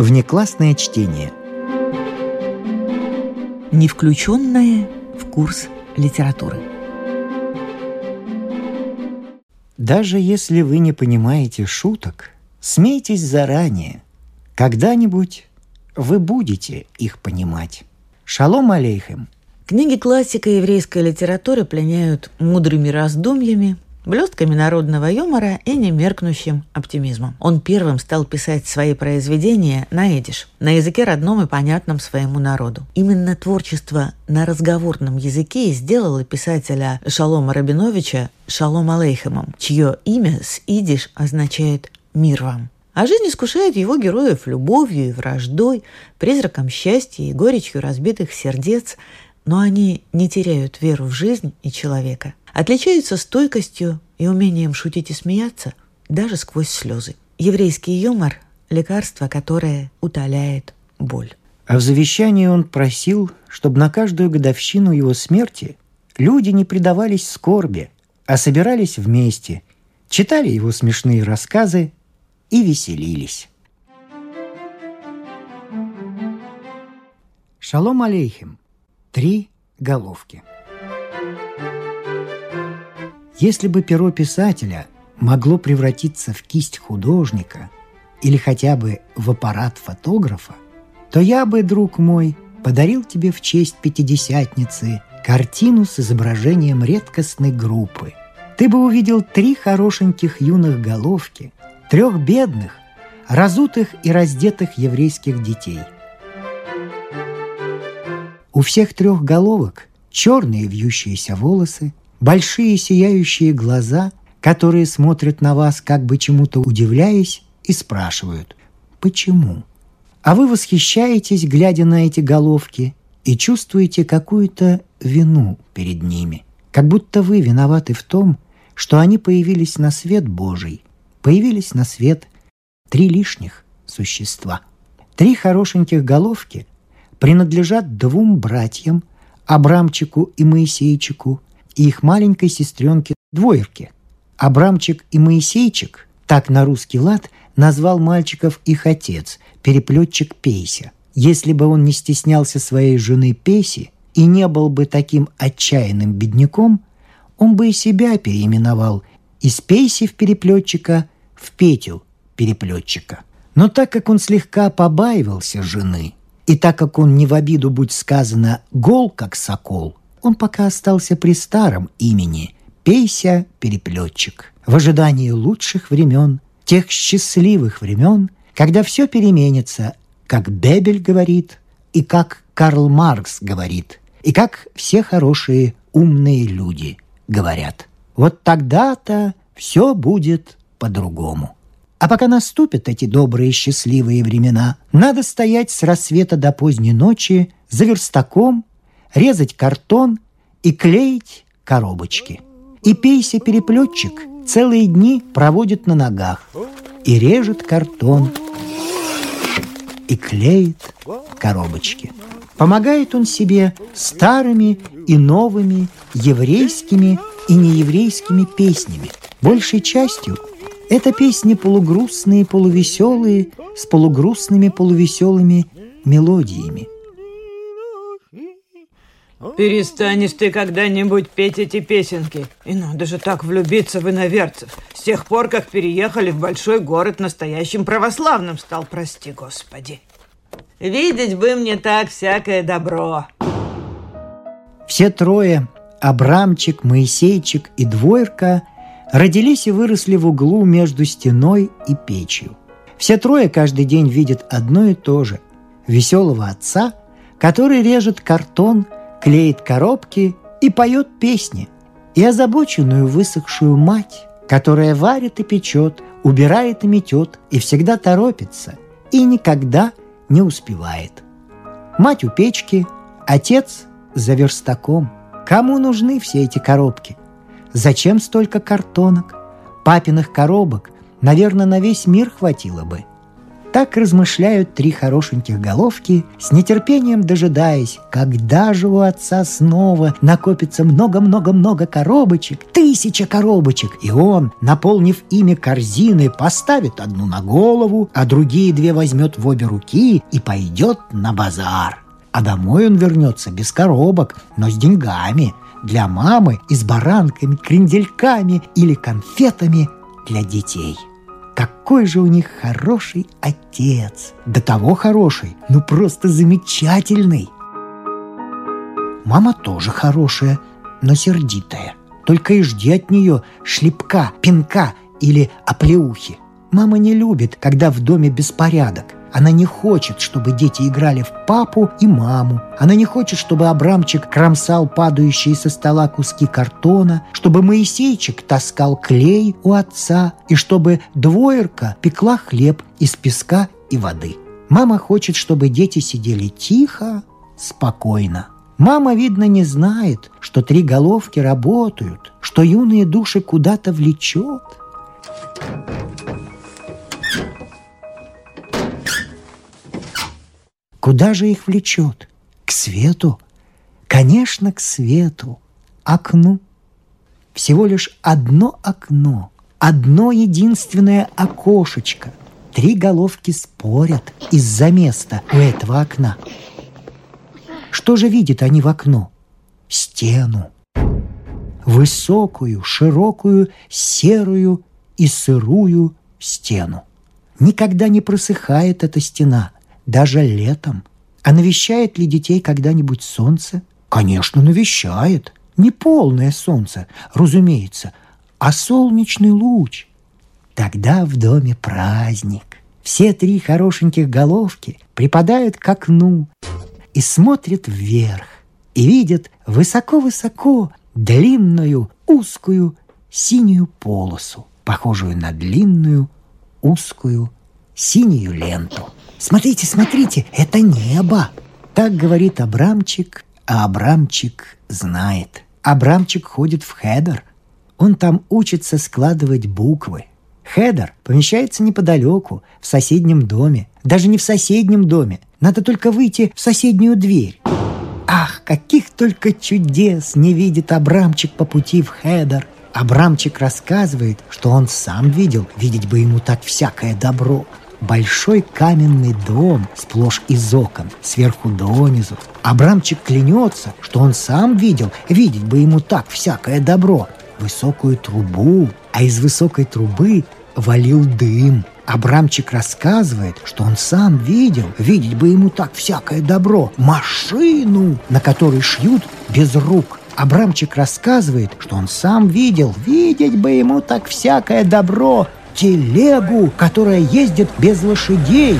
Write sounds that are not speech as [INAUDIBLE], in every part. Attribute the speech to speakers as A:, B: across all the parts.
A: Внеклассное чтение.
B: Не включенное в курс литературы.
A: Даже если вы не понимаете шуток, смейтесь заранее. Когда-нибудь вы будете их понимать. Шалом алейхем.
B: Книги классика еврейской литературы пленяют мудрыми раздумьями, блестками народного юмора и немеркнущим оптимизмом. Он первым стал писать свои произведения на эдиш, на языке родном и понятном своему народу. Именно творчество на разговорном языке сделало писателя Шалома Рабиновича Шалом Алейхемом, чье имя с идиш означает «мир вам». А жизнь искушает его героев любовью и враждой, призраком счастья и горечью разбитых сердец, но они не теряют веру в жизнь и человека отличаются стойкостью и умением шутить и смеяться даже сквозь слезы. Еврейский юмор – лекарство, которое утоляет боль.
A: А в завещании он просил, чтобы на каждую годовщину его смерти люди не предавались скорби, а собирались вместе, читали его смешные рассказы и веселились. Шалом алейхим. Три головки. Если бы перо писателя могло превратиться в кисть художника или хотя бы в аппарат фотографа, то я бы, друг мой, подарил тебе в честь пятидесятницы картину с изображением редкостной группы. Ты бы увидел три хорошеньких юных головки, трех бедных, разутых и раздетых еврейских детей. У всех трех головок черные вьющиеся волосы, большие сияющие глаза, которые смотрят на вас, как бы чему-то удивляясь, и спрашивают «Почему?». А вы восхищаетесь, глядя на эти головки, и чувствуете какую-то вину перед ними, как будто вы виноваты в том, что они появились на свет Божий, появились на свет три лишних существа. Три хорошеньких головки принадлежат двум братьям, Абрамчику и Моисейчику, и их маленькой сестренке Двоерке. Абрамчик и Моисейчик, так на русский лад, назвал мальчиков их отец, переплетчик Пейся. Если бы он не стеснялся своей жены Пейси и не был бы таким отчаянным бедняком, он бы и себя переименовал из Пейси в переплетчика в Петю переплетчика. Но так как он слегка побаивался жены, и так как он не в обиду, будь сказано, гол, как сокол, он пока остался при старом имени Пейся Переплетчик. В ожидании лучших времен, тех счастливых времен, когда все переменится, как Бебель говорит, и как Карл Маркс говорит, и как все хорошие умные люди говорят. Вот тогда-то все будет по-другому. А пока наступят эти добрые счастливые времена, надо стоять с рассвета до поздней ночи за верстаком резать картон и клеить коробочки. И пейся-переплетчик целые дни проводит на ногах и режет картон и клеит коробочки. Помогает он себе старыми и новыми еврейскими и нееврейскими песнями. Большей частью это песни полугрустные, полувеселые, с полугрустными, полувеселыми мелодиями –
C: Перестанешь ты когда-нибудь петь эти песенки. И надо же так влюбиться в иноверцев. С тех пор, как переехали в большой город, настоящим православным стал, прости господи. Видеть бы мне так всякое добро.
A: Все трое, Абрамчик, Моисейчик и Двоерка, родились и выросли в углу между стеной и печью. Все трое каждый день видят одно и то же – веселого отца, который режет картон – клеит коробки и поет песни, и озабоченную высохшую мать, которая варит и печет, убирает и метет, и всегда торопится, и никогда не успевает. Мать у печки, отец за верстаком. Кому нужны все эти коробки? Зачем столько картонок? Папиных коробок, наверное, на весь мир хватило бы. Так размышляют три хорошеньких головки, с нетерпением дожидаясь, когда же у отца снова накопится много-много-много коробочек, тысяча коробочек, и он, наполнив ими корзины, поставит одну на голову, а другие две возьмет в обе руки и пойдет на базар. А домой он вернется без коробок, но с деньгами для мамы и с баранками, крендельками или конфетами для детей. Какой же у них хороший отец! До того хороший, ну просто замечательный! Мама тоже хорошая, но сердитая. Только и жди от нее шлепка, пинка или оплеухи. Мама не любит, когда в доме беспорядок. Она не хочет, чтобы дети играли в папу и маму. Она не хочет, чтобы Абрамчик кромсал падающие со стола куски картона, чтобы Моисейчик таскал клей у отца и чтобы двоерка пекла хлеб из песка и воды. Мама хочет, чтобы дети сидели тихо, спокойно. Мама, видно, не знает, что три головки работают, что юные души куда-то влечет. Куда же их влечет? К свету? Конечно, к свету. Окну. Всего лишь одно окно, одно единственное окошечко. Три головки спорят из-за места у этого окна. Что же видят они в окно? Стену. Высокую, широкую, серую и сырую стену. Никогда не просыхает эта стена – даже летом. А навещает ли детей когда-нибудь солнце? Конечно, навещает. Не полное солнце, разумеется, а солнечный луч. Тогда в доме праздник. Все три хорошеньких головки припадают к окну и смотрят вверх, и видят высоко-высоко длинную, узкую, синюю полосу, похожую на длинную, узкую, синюю ленту. Смотрите, смотрите, это небо. Так говорит Абрамчик, а Абрамчик знает. Абрамчик ходит в хедер. Он там учится складывать буквы. Хедер помещается неподалеку, в соседнем доме. Даже не в соседнем доме. Надо только выйти в соседнюю дверь. Ах, каких только чудес не видит Абрамчик по пути в хедер. Абрамчик рассказывает, что он сам видел, видеть бы ему так всякое добро большой каменный дом сплошь из окон, сверху донизу. Абрамчик клянется, что он сам видел, видеть бы ему так всякое добро, высокую трубу, а из высокой трубы валил дым. Абрамчик рассказывает, что он сам видел, видеть бы ему так всякое добро, машину, на которой шьют без рук. Абрамчик рассказывает, что он сам видел, видеть бы ему так всякое добро, телегу, которая ездит без лошадей.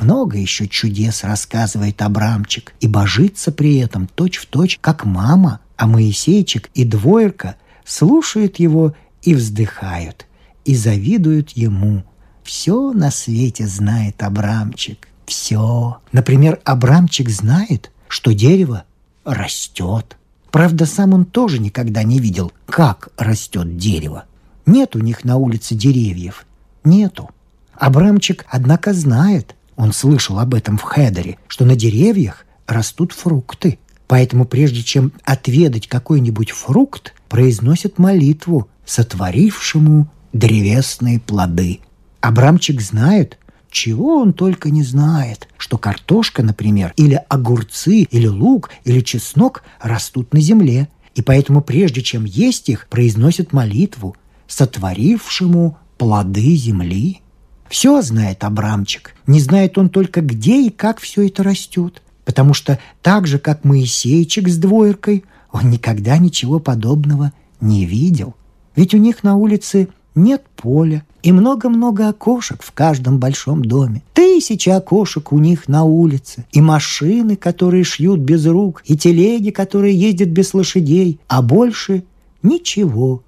A: Много еще чудес рассказывает Абрамчик и божится при этом точь-в-точь, точь, как мама, а Моисейчик и двоерка слушают его и вздыхают, и завидуют ему. Все на свете знает Абрамчик, все. Например, Абрамчик знает, что дерево растет. Правда, сам он тоже никогда не видел, как растет дерево. Нет у них на улице деревьев. Нету. Абрамчик, однако, знает, он слышал об этом в Хедере, что на деревьях растут фрукты. Поэтому прежде чем отведать какой-нибудь фрукт, произносят молитву сотворившему древесные плоды. Абрамчик знает, чего он только не знает, что картошка, например, или огурцы, или лук, или чеснок растут на земле, и поэтому прежде чем есть их, произносят молитву сотворившему плоды земли. Все знает Абрамчик, не знает он только, где и как все это растет, потому что так же, как Моисейчик с двоеркой, он никогда ничего подобного не видел. Ведь у них на улице нет поля и много-много окошек в каждом большом доме. Тысячи окошек у них на улице, и машины, которые шьют без рук, и телеги, которые ездят без лошадей, а больше ничего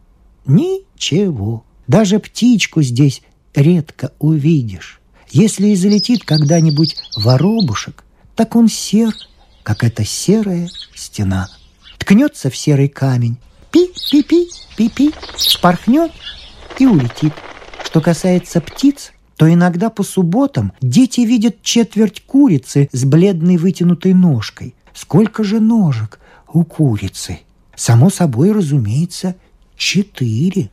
A: Ничего. Даже птичку здесь редко увидишь. Если и залетит когда-нибудь воробушек, так он сер, как эта серая стена. Ткнется в серый камень, пи-пи-пи, пи-пи, спорхнет и улетит. Что касается птиц, то иногда по субботам дети видят четверть курицы с бледной вытянутой ножкой. Сколько же ножек у курицы? Само собой, разумеется, четыре.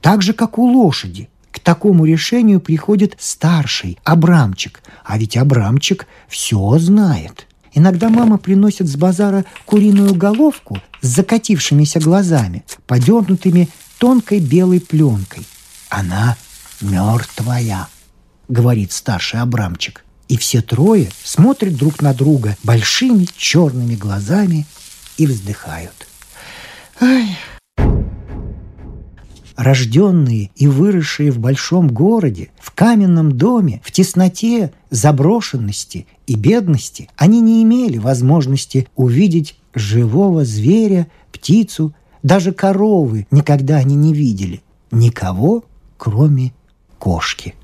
A: Так же, как у лошади. К такому решению приходит старший, Абрамчик. А ведь Абрамчик все знает. Иногда мама приносит с базара куриную головку с закатившимися глазами, подернутыми тонкой белой пленкой. Она мертвая, говорит старший Абрамчик. И все трое смотрят друг на друга большими черными глазами и вздыхают. Ай, рожденные и выросшие в большом городе, в каменном доме, в тесноте, заброшенности и бедности, они не имели возможности увидеть живого зверя, птицу, даже коровы никогда они не видели. Никого, кроме кошки.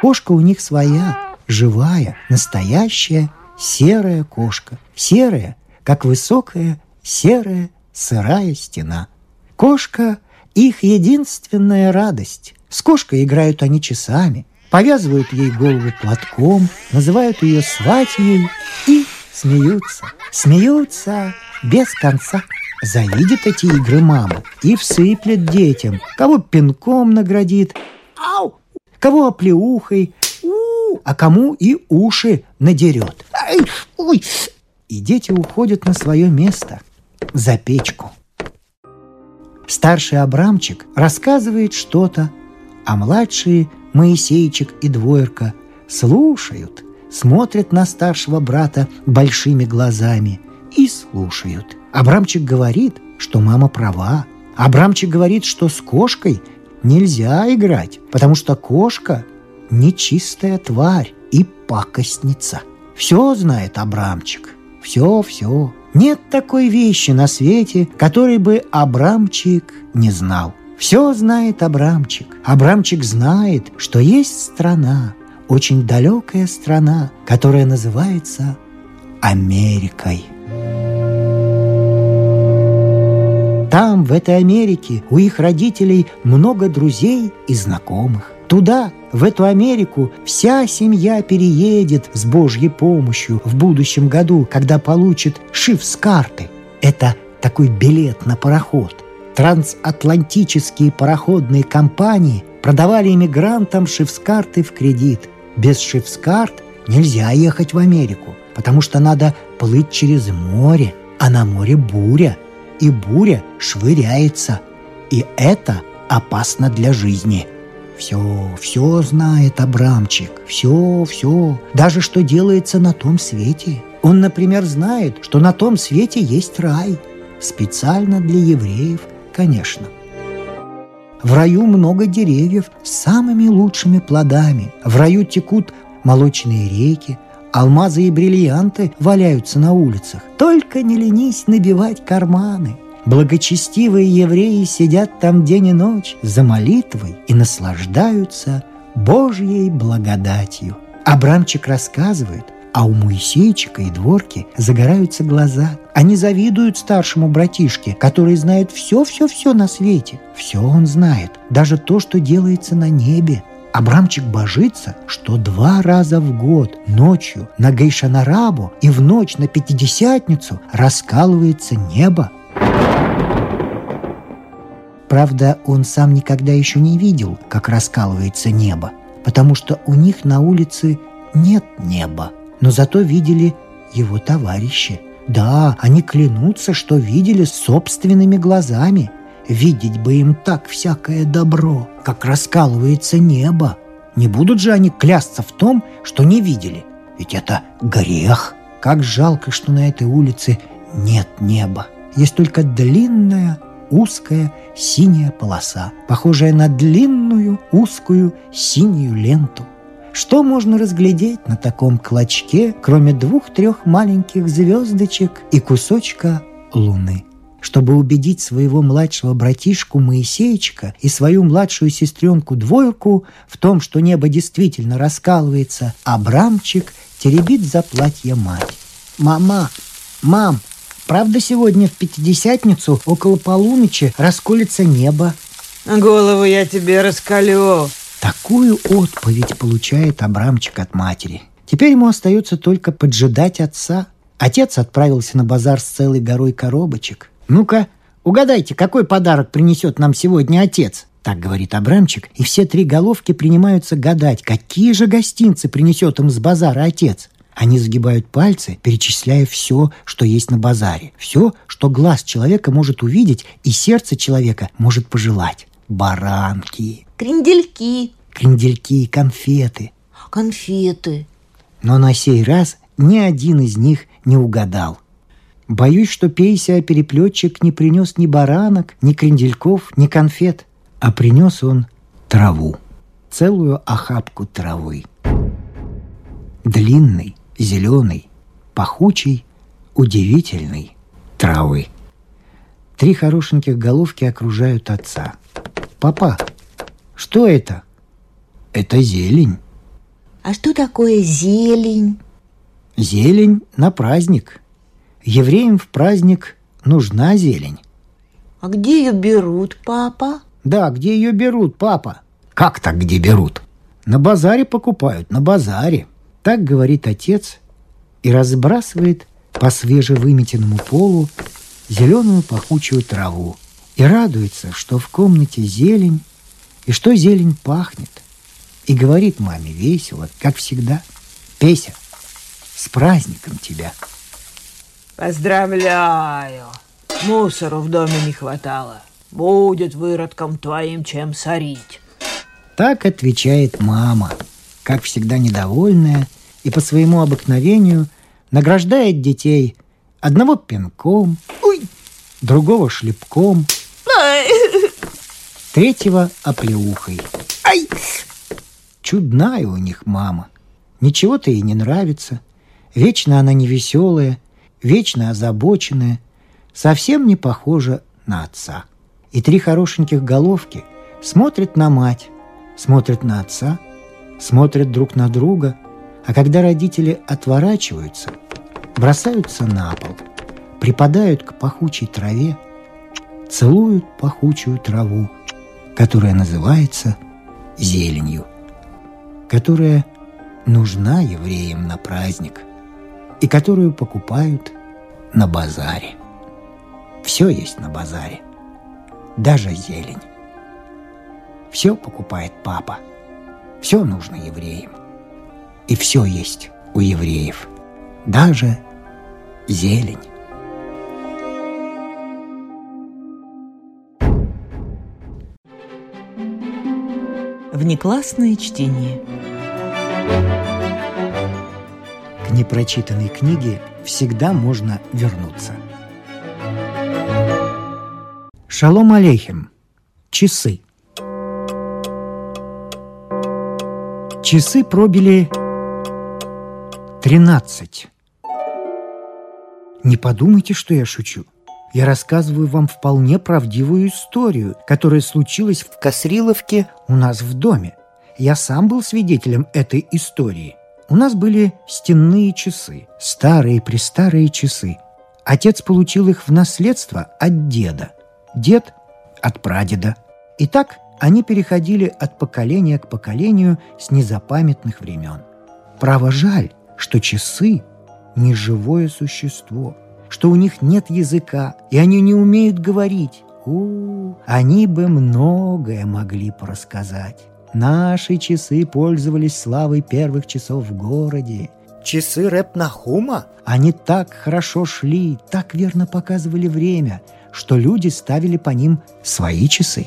A: Кошка у них своя, живая, настоящая, серая кошка. Серая, как высокая, серая, сырая стена. Кошка их единственная радость. С кошкой играют они часами, повязывают ей голову платком, называют ее сватьей и смеются. Смеются без конца. Завидит эти игры маму и всыплет детям, кого пинком наградит, ау, кого оплеухой, у, а кому и уши надерет. Ай, ой. И дети уходят на свое место, за печку. Старший Абрамчик рассказывает что-то, а младшие Моисейчик и Двоерка слушают, смотрят на старшего брата большими глазами и слушают. Абрамчик говорит, что мама права. Абрамчик говорит, что с кошкой нельзя играть, потому что кошка – нечистая тварь и пакостница. Все знает Абрамчик. Все-все. Нет такой вещи на свете, которой бы Абрамчик не знал. Все знает Абрамчик. Абрамчик знает, что есть страна, очень далекая страна, которая называется Америкой. Там, в этой Америке, у их родителей много друзей и знакомых. Туда, в эту Америку, вся семья переедет с Божьей помощью в будущем году, когда получит шиф с карты. Это такой билет на пароход. Трансатлантические пароходные компании продавали иммигрантам шифскарты в кредит. Без шифскарт нельзя ехать в Америку, потому что надо плыть через море, а на море буря, и буря швыряется. И это опасно для жизни – все, все знает Абрамчик, все, все, даже что делается на том свете. Он, например, знает, что на том свете есть рай. Специально для евреев, конечно. В раю много деревьев с самыми лучшими плодами. В раю текут молочные реки, алмазы и бриллианты валяются на улицах. Только не ленись набивать карманы – Благочестивые евреи сидят там день и ночь за молитвой и наслаждаются Божьей благодатью. Абрамчик рассказывает, а у Моисейчика и Дворки загораются глаза. Они завидуют старшему братишке, который знает все-все-все на свете. Все он знает, даже то, что делается на небе. Абрамчик божится, что два раза в год ночью на Гейшанарабу и в ночь на Пятидесятницу раскалывается небо Правда, он сам никогда еще не видел, как раскалывается небо, потому что у них на улице нет неба. Но зато видели его товарищи. Да, они клянутся, что видели собственными глазами. Видеть бы им так всякое добро, как раскалывается небо. Не будут же они клясться в том, что не видели. Ведь это грех. Как жалко, что на этой улице нет неба. Есть только длинная узкая синяя полоса, похожая на длинную узкую синюю ленту. Что можно разглядеть на таком клочке, кроме двух-трех маленьких звездочек и кусочка луны? Чтобы убедить своего младшего братишку Моисеечка и свою младшую сестренку Двойку в том, что небо действительно раскалывается, Абрамчик теребит за платье мать. «Мама! Мам! Правда, сегодня в Пятидесятницу около полуночи расколется небо.
C: Голову я тебе раскалю.
A: Какую отповедь получает Абрамчик от матери? Теперь ему остается только поджидать отца. Отец отправился на базар с целой горой коробочек. «Ну-ка, угадайте, какой подарок принесет нам сегодня отец?» Так говорит Абрамчик, и все три головки принимаются гадать, какие же гостинцы принесет им с базара отец. Они загибают пальцы, перечисляя все, что есть на базаре. Все, что глаз человека может увидеть и сердце человека может пожелать. Баранки,
B: Крендельки,
A: крендельки, конфеты.
B: конфеты.
A: Но на сей раз ни один из них не угадал. Боюсь, что Пейся переплетчик не принес ни баранок, ни крендельков, ни конфет, а принес он траву, целую охапку травы. Длинной, зеленой, пахучей, удивительной травы. Три хорошеньких головки окружают отца. «Папа, что это?» «Это зелень».
B: А что такое зелень?
A: Зелень на праздник. Евреям в праздник нужна зелень.
B: А где ее берут, папа?
A: Да, где ее берут, папа? Как так где берут? На базаре покупают, на базаре. Так говорит отец и разбрасывает по свежевыметенному полу зеленую пахучую траву и радуется, что в комнате зелень и что зелень пахнет. И говорит маме весело, как всегда, «Песя, с праздником тебя!»
C: Поздравляю. Мусору в доме не хватало. Будет выродком твоим чем сорить.
A: Так отвечает мама, как всегда недовольная, и по своему обыкновению награждает детей одного пинком, ой, другого шлепком, третьего оплеухой. Ай! Чудная у них мама. Ничего-то ей не нравится. Вечно она невеселая, вечно озабоченная, совсем не похожа на отца. И три хорошеньких головки смотрят на мать, смотрят на отца, смотрят друг на друга, а когда родители отворачиваются, бросаются на пол, припадают к пахучей траве, целуют пахучую траву, которая называется зеленью, которая нужна евреям на праздник и которую покупают на базаре. Все есть на базаре, даже зелень. Все покупает папа, все нужно евреям. И все есть у евреев, даже зелень.
D: Внеклассное чтение.
A: К непрочитанной книге всегда можно вернуться. Шалом алейхим. Часы. Часы пробили 13. Не подумайте, что я шучу. Я рассказываю вам вполне правдивую историю, которая случилась в Касриловке у нас в доме. Я сам был свидетелем этой истории. У нас были стенные часы, старые-престарые часы. Отец получил их в наследство от деда, дед – от прадеда. И так они переходили от поколения к поколению с незапамятных времен. Право жаль, что часы – не живое существо, что у них нет языка, и они не умеют говорить. У, они бы многое могли порассказать. Наши часы пользовались славой первых часов в городе. Часы рэп Нахума? Они так хорошо шли, так верно показывали время, что люди ставили по ним свои часы.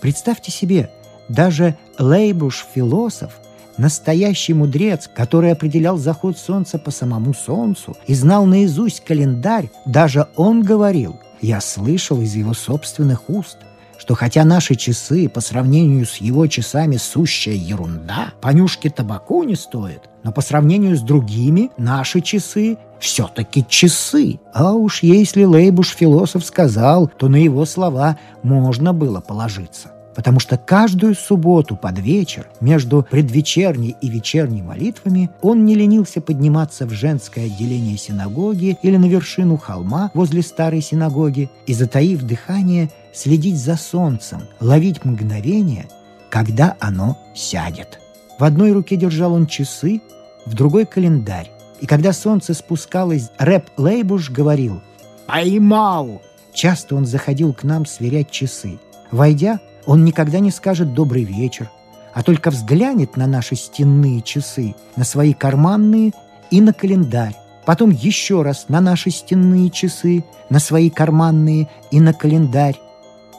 A: Представьте себе, даже Лейбуш-философ, настоящий мудрец, который определял заход солнца по самому солнцу и знал наизусть календарь, даже он говорил, я слышал из его собственных уст, что хотя наши часы по сравнению с его часами сущая ерунда, понюшки табаку не стоят, но по сравнению с другими наши часы все-таки часы. А уж если Лейбуш-философ сказал, то на его слова можно было положиться потому что каждую субботу под вечер между предвечерней и вечерней молитвами он не ленился подниматься в женское отделение синагоги или на вершину холма возле старой синагоги и, затаив дыхание, следить за солнцем, ловить мгновение, когда оно сядет. В одной руке держал он часы, в другой — календарь. И когда солнце спускалось, рэп Лейбуш говорил «Поймал!». Часто он заходил к нам сверять часы. Войдя, он никогда не скажет «добрый вечер», а только взглянет на наши стенные часы, на свои карманные и на календарь. Потом еще раз на наши стенные часы, на свои карманные и на календарь.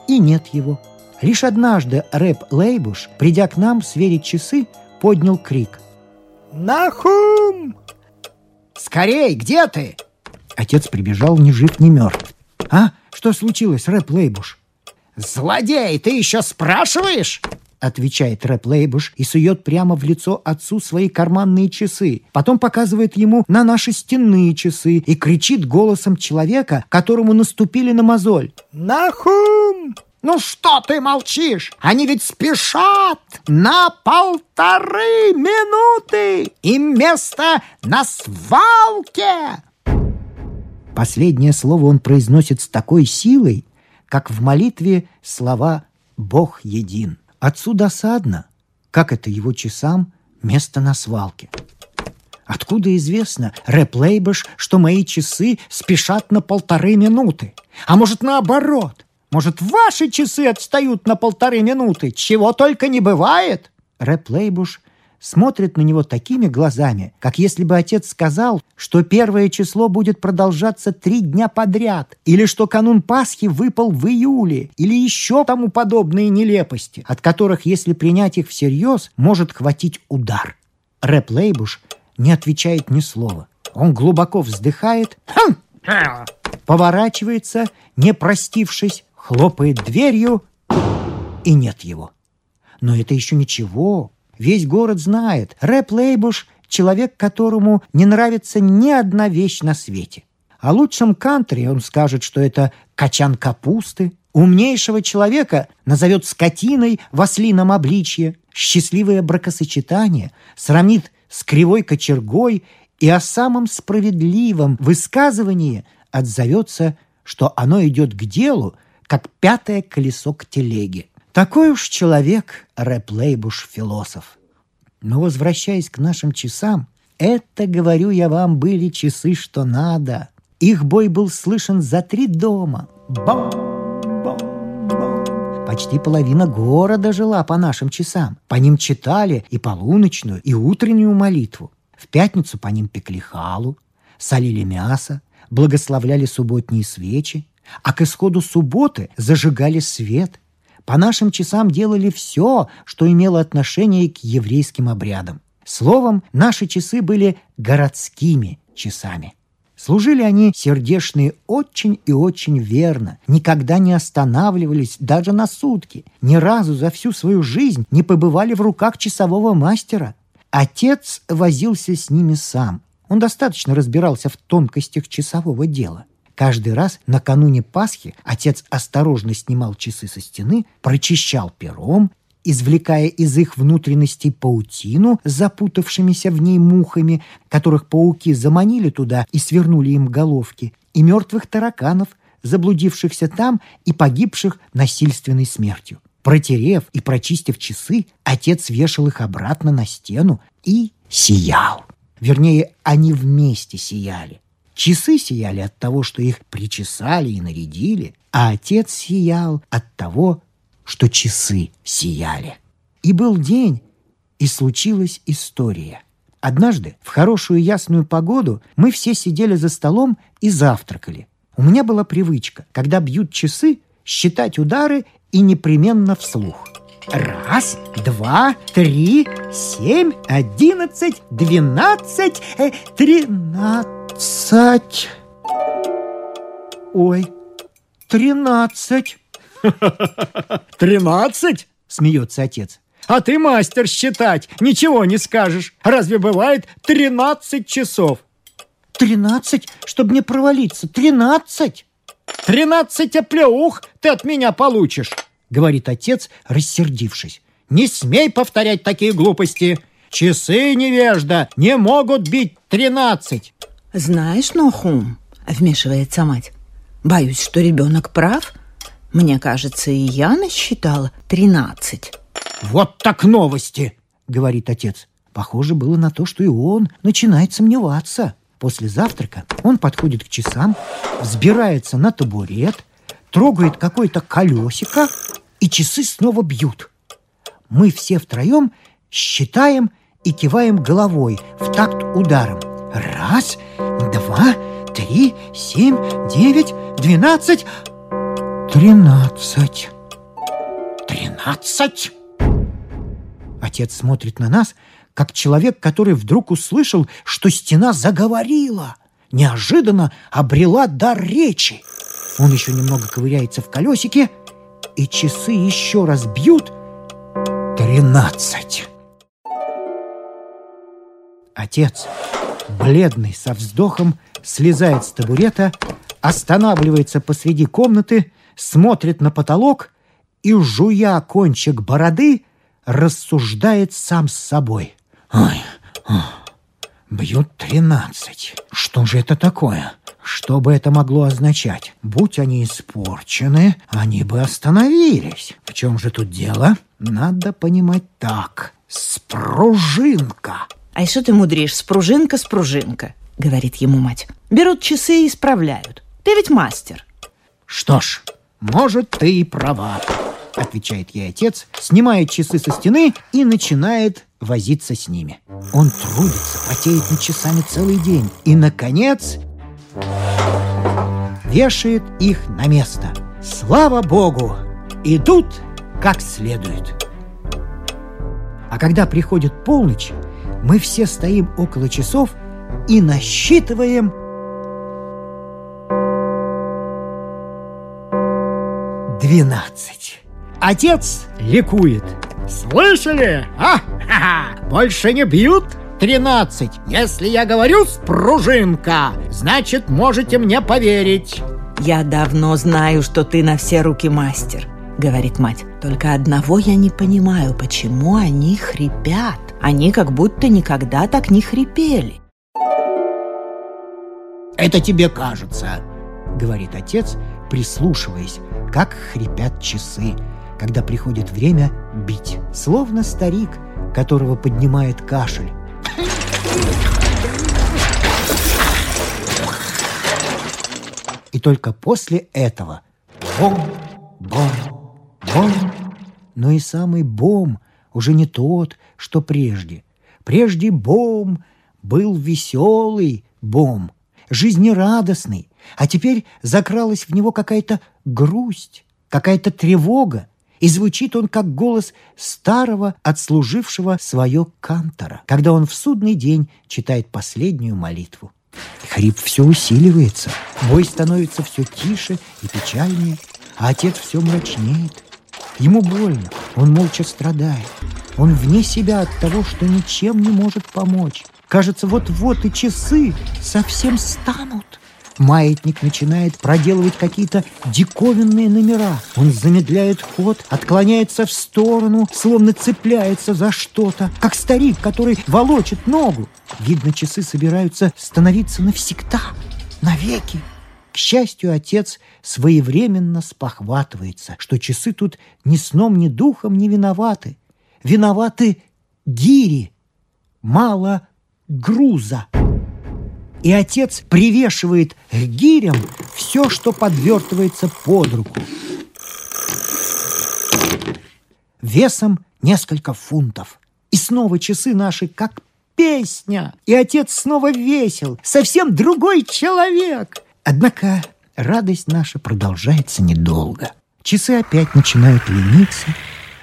A: И нет его. Лишь однажды рэп Лейбуш, придя к нам сверить часы, поднял крик. «Нахум! Скорей, где ты?» Отец прибежал ни жив, ни мертв. «А? Что случилось, рэп Лейбуш?» «Злодей, ты еще спрашиваешь?» отвечает Рэп Лейбуш и сует прямо в лицо отцу свои карманные часы. Потом показывает ему на наши стенные часы и кричит голосом человека, которому наступили на мозоль. «Нахум! Ну что ты молчишь? Они ведь спешат на полторы минуты и место на свалке!» Последнее слово он произносит с такой силой, как в молитве слова «Бог един». Отцу досадно, как это его часам место на свалке. Откуда известно, Рэп Лейбыш, что мои часы спешат на полторы минуты? А может, наоборот? Может, ваши часы отстают на полторы минуты? Чего только не бывает? Рэп Лейбуш смотрит на него такими глазами, как если бы отец сказал, что первое число будет продолжаться три дня подряд, или что канун Пасхи выпал в июле, или еще тому подобные нелепости, от которых, если принять их всерьез, может хватить удар. Рэп Лейбуш не отвечает ни слова. Он глубоко вздыхает, хм, поворачивается, не простившись, хлопает дверью, и нет его. Но это еще ничего. Весь город знает. Рэп Лейбуш — человек, которому не нравится ни одна вещь на свете. О лучшем кантри он скажет, что это качан капусты. Умнейшего человека назовет скотиной в ослином обличье. Счастливое бракосочетание сравнит с кривой кочергой и о самом справедливом высказывании отзовется, что оно идет к делу, как пятое колесо к телеге. Такой уж человек Рэп Лейбуш философ. Но возвращаясь к нашим часам, это, говорю я вам, были часы, что надо. Их бой был слышен за три дома. Бам, бам, бам. Почти половина города жила по нашим часам. По ним читали и полуночную, и утреннюю молитву. В пятницу по ним пекли халу, солили мясо, благословляли субботние свечи, а к исходу субботы зажигали свет – по нашим часам делали все, что имело отношение к еврейским обрядам. Словом, наши часы были городскими часами. Служили они сердешные очень и очень верно, никогда не останавливались даже на сутки, ни разу за всю свою жизнь не побывали в руках часового мастера. Отец возился с ними сам. Он достаточно разбирался в тонкостях часового дела – Каждый раз накануне Пасхи отец осторожно снимал часы со стены, прочищал пером, извлекая из их внутренностей паутину с запутавшимися в ней мухами, которых пауки заманили туда и свернули им головки, и мертвых тараканов, заблудившихся там и погибших насильственной смертью. Протерев и прочистив часы, отец вешал их обратно на стену и сиял. Вернее, они вместе сияли. Часы сияли от того, что их причесали и нарядили, а отец сиял от того, что часы сияли. И был день, и случилась история. Однажды, в хорошую ясную погоду, мы все сидели за столом и завтракали. У меня была привычка, когда бьют часы, считать удары и непременно вслух. Раз, два, три, семь, одиннадцать, двенадцать, э, тринадцать двадцать... Ой, тринадцать. [LAUGHS] Тринадцать? Смеется отец. А ты мастер считать, ничего не скажешь. Разве бывает тринадцать часов? Тринадцать, чтобы не провалиться. Тринадцать. Тринадцать оплеух ты от меня получишь, говорит отец, рассердившись. Не смей повторять такие глупости. Часы невежда не могут бить тринадцать.
B: Знаешь, Нохум, вмешивается мать, боюсь, что ребенок прав. Мне кажется, и я насчитала тринадцать.
A: Вот так новости, говорит отец. Похоже было на то, что и он начинает сомневаться. После завтрака он подходит к часам, взбирается на табурет, трогает какое-то колесико, и часы снова бьют. Мы все втроем считаем и киваем головой в такт ударом. Раз, три, семь, девять, двенадцать, тринадцать. Тринадцать? Отец смотрит на нас, как человек, который вдруг услышал, что стена заговорила, неожиданно обрела дар речи. Он еще немного ковыряется в колесике, и часы еще раз бьют тринадцать. Отец, бледный, со вздохом, слезает с табурета, останавливается посреди комнаты, смотрит на потолок и, жуя кончик бороды, рассуждает сам с собой. «Ой, бьют тринадцать. Что же это такое? Что бы это могло означать? Будь они испорчены, они бы остановились. В чем же тут дело? Надо понимать так. Спружинка!»
B: «Ай, что ты мудришь? Спружинка, спружинка!» — говорит ему мать. «Берут часы и исправляют. Ты ведь мастер!»
A: «Что ж, может, ты и права», — отвечает ей отец, снимает часы со стены и начинает возиться с ними. Он трудится, потеет над часами целый день и, наконец, вешает их на место. Слава Богу! Идут как следует. А когда приходит полночь, мы все стоим около часов и насчитываем двенадцать. Отец ликует. Слышали? А? Ха-ха! Больше не бьют? Тринадцать. Если я говорю «спружинка», значит, можете мне поверить.
B: «Я давно знаю, что ты на все руки мастер», — говорит мать. «Только одного я не понимаю, почему они хрипят. Они как будто никогда так не хрипели».
A: «Это тебе кажется», — говорит отец, прислушиваясь, как хрипят часы, когда приходит время бить, словно старик, которого поднимает кашель. И только после этого бом, бом, бом. Но и самый бом уже не тот, что прежде. Прежде бом был веселый бом, жизнерадостный, а теперь закралась в него какая-то грусть, какая-то тревога, и звучит он как голос старого, отслужившего свое кантора, когда он в судный день читает последнюю молитву. Хрип все усиливается, бой становится все тише и печальнее, а отец все мрачнеет. Ему больно, он молча страдает. Он вне себя от того, что ничем не может помочь. Кажется, вот-вот и часы совсем станут. Маятник начинает проделывать какие-то диковинные номера. Он замедляет ход, отклоняется в сторону, словно цепляется за что-то, как старик, который волочит ногу. Видно, часы собираются становиться навсегда, навеки. К счастью, отец своевременно спохватывается, что часы тут ни сном, ни духом не виноваты. Виноваты гири, мало груза и отец привешивает к гирям все, что подвертывается под руку. Весом несколько фунтов. И снова часы наши как песня. И отец снова весел, совсем другой человек. Однако радость наша продолжается недолго. Часы опять начинают лениться,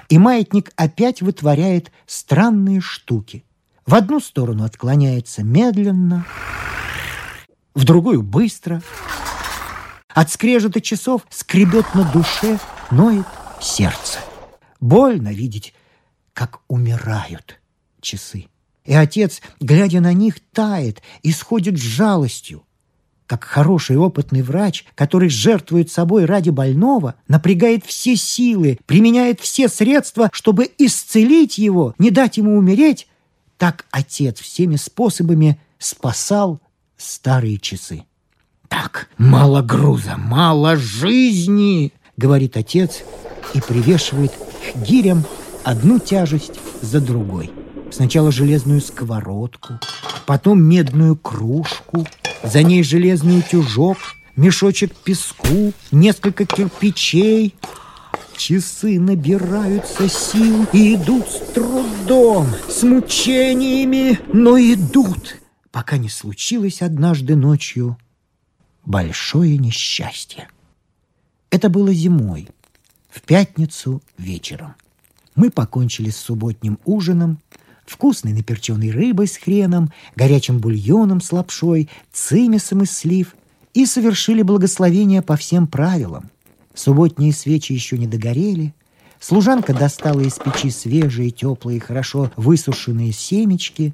A: и маятник опять вытворяет странные штуки. В одну сторону отклоняется медленно, в другую быстро. От скрежета часов скребет на душе, ноет сердце. Больно видеть, как умирают часы. И отец, глядя на них, тает и сходит с жалостью. Как хороший опытный врач, который жертвует собой ради больного, напрягает все силы, применяет все средства, чтобы исцелить его, не дать ему умереть, так отец всеми способами спасал старые часы. «Так, мало груза, мало жизни!» — говорит отец и привешивает к гирям одну тяжесть за другой. Сначала железную сковородку, потом медную кружку, за ней железный утюжок, мешочек песку, несколько кирпичей. Часы набираются сил и идут с трудом, с мучениями, но идут, пока не случилось однажды ночью большое несчастье. Это было зимой, в пятницу вечером. Мы покончили с субботним ужином, вкусной наперченной рыбой с хреном, горячим бульоном с лапшой, цимисом из слив и совершили благословение по всем правилам. Субботние свечи еще не догорели, служанка достала из печи свежие, теплые, хорошо высушенные семечки.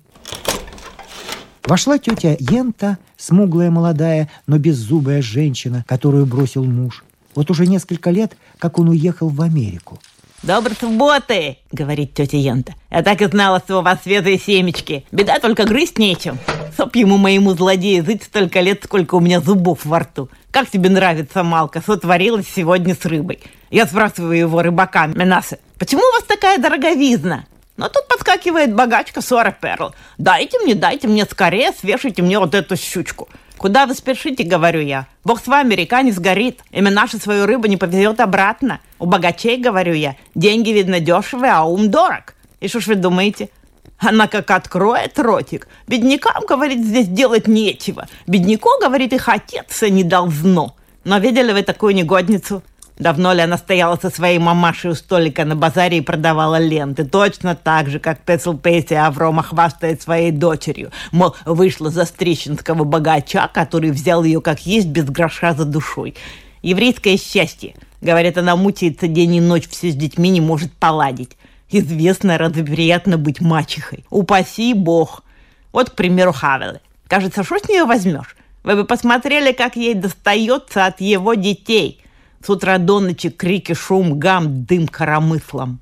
A: Вошла тетя Ента, смуглая молодая, но беззубая женщина, которую бросил муж. Вот уже несколько лет, как он уехал в Америку.
B: «Доброй субботы!» — говорит тетя Янта. «Я так и знала, что у вас свежие семечки. Беда только грызть нечем. Соп ему моему злодею жить столько лет, сколько у меня зубов во рту. Как тебе нравится, Малка, что творилось сегодня с рыбой? Я спрашиваю его рыбака Менасы, почему у вас такая дороговизна? Но тут подскакивает богачка Сора Перл. «Дайте мне, дайте мне скорее, свешите мне вот эту щучку». «Куда вы спешите?» — говорю я. «Бог с вами, река не сгорит. Именно наша свою рыбу не повезет обратно. У богачей, — говорю я, — деньги, видно, дешевые, а ум дорог. И что ж вы думаете?» Она как откроет ротик. Беднякам, говорит, здесь делать нечего. Бедняку, говорит, их отец не должно. Но видели вы такую негодницу? Давно ли она стояла со своей мамашей у столика на базаре и продавала ленты? Точно так же, как Пецл Пейси Аврома хвастает своей дочерью. Мол, вышла за стрищенского богача, который взял ее как есть без гроша за душой. Еврейское счастье. Говорят, она мучается день и ночь, все с детьми не может поладить. Известно, разве приятно быть мачехой? Упаси бог. Вот, к примеру, Хавелы. Кажется, что с нее возьмешь? Вы бы посмотрели, как ей достается от его детей – с утра до ночи крики, шум, гам, дым коромыслом.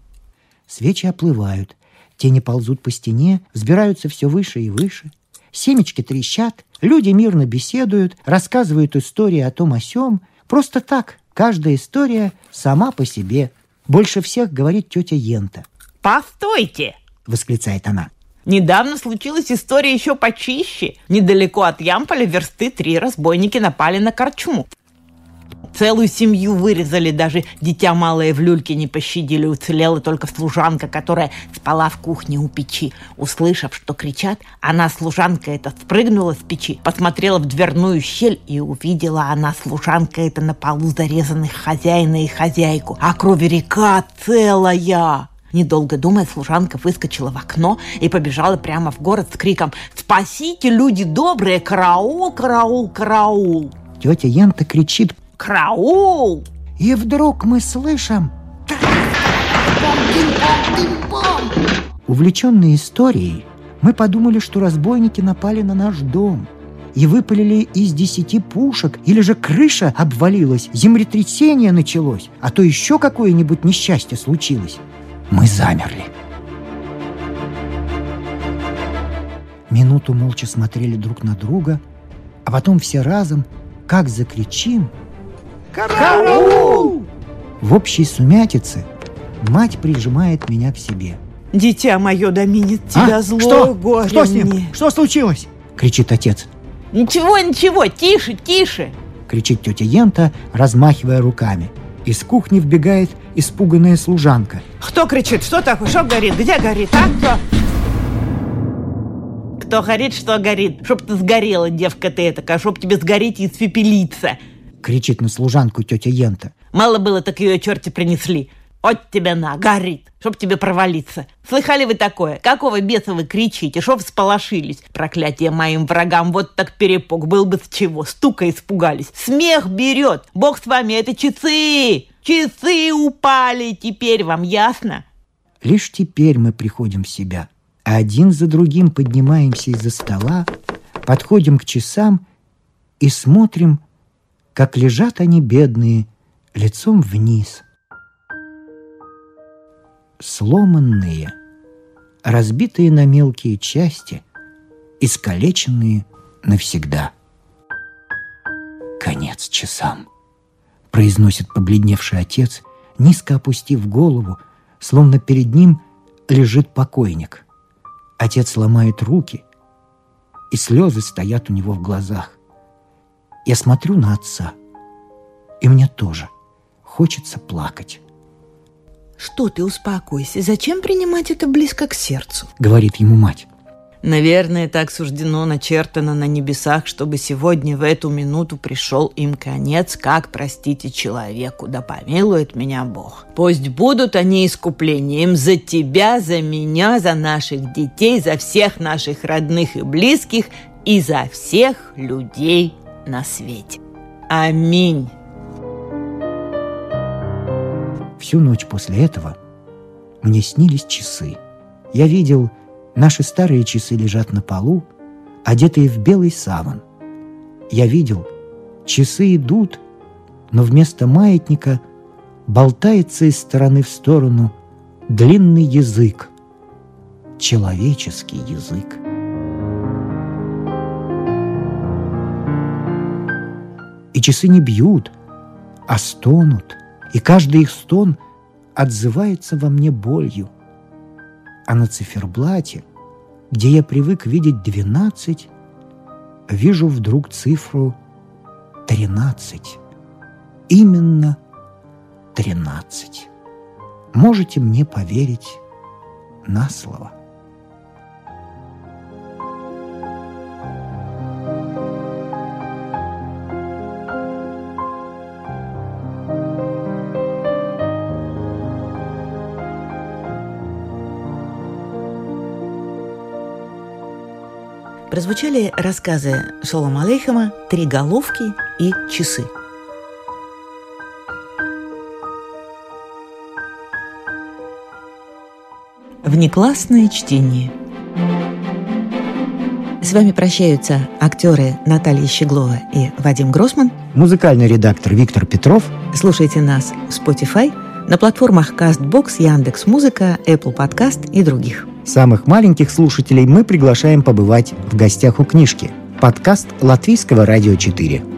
A: Свечи оплывают, тени ползут по стене, взбираются все выше и выше. Семечки трещат, люди мирно беседуют, рассказывают истории о том о сём. Просто так, каждая история сама по себе. Больше всех говорит тетя Ента.
B: «Постойте!»
A: — восклицает она.
B: Недавно случилась история еще почище. Недалеко от Ямполя версты три разбойники напали на корчму. Целую семью вырезали, даже дитя малое в люльке не пощадили. Уцелела только служанка, которая спала в кухне у печи. Услышав, что кричат, она, служанка эта, спрыгнула с печи, посмотрела в дверную щель и увидела она, служанка эта, на полу зарезанных хозяина и хозяйку. А крови река целая! Недолго думая, служанка выскочила в окно и побежала прямо в город с криком «Спасите, люди добрые! Караул, караул, караул!»
A: Тетя Янта кричит
B: Краул!
A: И вдруг мы слышим... Увлеченные историей, мы подумали, что разбойники напали на наш дом и выпалили из десяти пушек, или же крыша обвалилась, землетрясение началось, а то еще какое-нибудь несчастье случилось. Мы замерли. Минуту молча смотрели друг на друга, а потом все разом, как закричим – Караул! В общей сумятице мать прижимает меня к себе.
C: Дитя мое доменит тебя а? злое
A: Что?
C: горе
A: Что с ним? Мне. Что случилось? Кричит отец.
B: Ничего, ничего, тише, тише.
A: Кричит тетя Ента, размахивая руками. Из кухни вбегает испуганная служанка.
C: Кто кричит? Что такое? Что горит? Где горит? А? Кто?
B: Кто горит, что горит? Чтоб ты сгорела, девка ты этакая, чтоб тебе сгореть и испепелиться
A: кричит на служанку тетя Ента.
B: Мало было, так ее черти принесли. От тебя на, горит, чтоб тебе провалиться. Слыхали вы такое? Какого беса вы кричите? Шо всполошились? Проклятие моим врагам, вот так перепуг. Был бы с чего, стука испугались. Смех берет. Бог с вами, это часы. Часы упали, теперь вам ясно?
A: Лишь теперь мы приходим в себя. Один за другим поднимаемся из-за стола, подходим к часам и смотрим, как лежат они бедные, лицом вниз. Сломанные, разбитые на мелкие части, искалеченные навсегда. «Конец часам», — произносит побледневший отец, низко опустив голову, словно перед ним лежит покойник. Отец ломает руки, и слезы стоят у него в глазах. Я смотрю на отца, и мне тоже хочется плакать.
D: Что ты, успокойся. Зачем принимать это близко к сердцу?
A: Говорит ему мать.
B: Наверное, так суждено, начертано на небесах, чтобы сегодня в эту минуту пришел им конец, как простите человеку, да помилует меня Бог. Пусть будут они искуплением за тебя, за меня, за наших детей, за всех наших родных и близких и за всех людей на свете. Аминь.
A: Всю ночь после этого мне снились часы. Я видел, наши старые часы лежат на полу, одетые в белый саван. Я видел, часы идут, но вместо маятника болтается из стороны в сторону длинный язык, человеческий язык. И часы не бьют, а стонут – и каждый их стон отзывается во мне болью. А на циферблате, где я привык видеть двенадцать, вижу вдруг цифру тринадцать. Именно тринадцать. Можете мне поверить на слово.
D: Прозвучали рассказы Шолома Алейхама «Три головки» и «Часы». Внеклассное чтение. С вами прощаются актеры Наталья Щеглова и Вадим Гросман.
A: Музыкальный редактор Виктор Петров.
D: Слушайте нас в Spotify, на платформах CastBox, Яндекс.Музыка, Apple Podcast и других.
A: Самых маленьких слушателей мы приглашаем побывать в гостях у книжки. Подкаст Латвийского радио 4.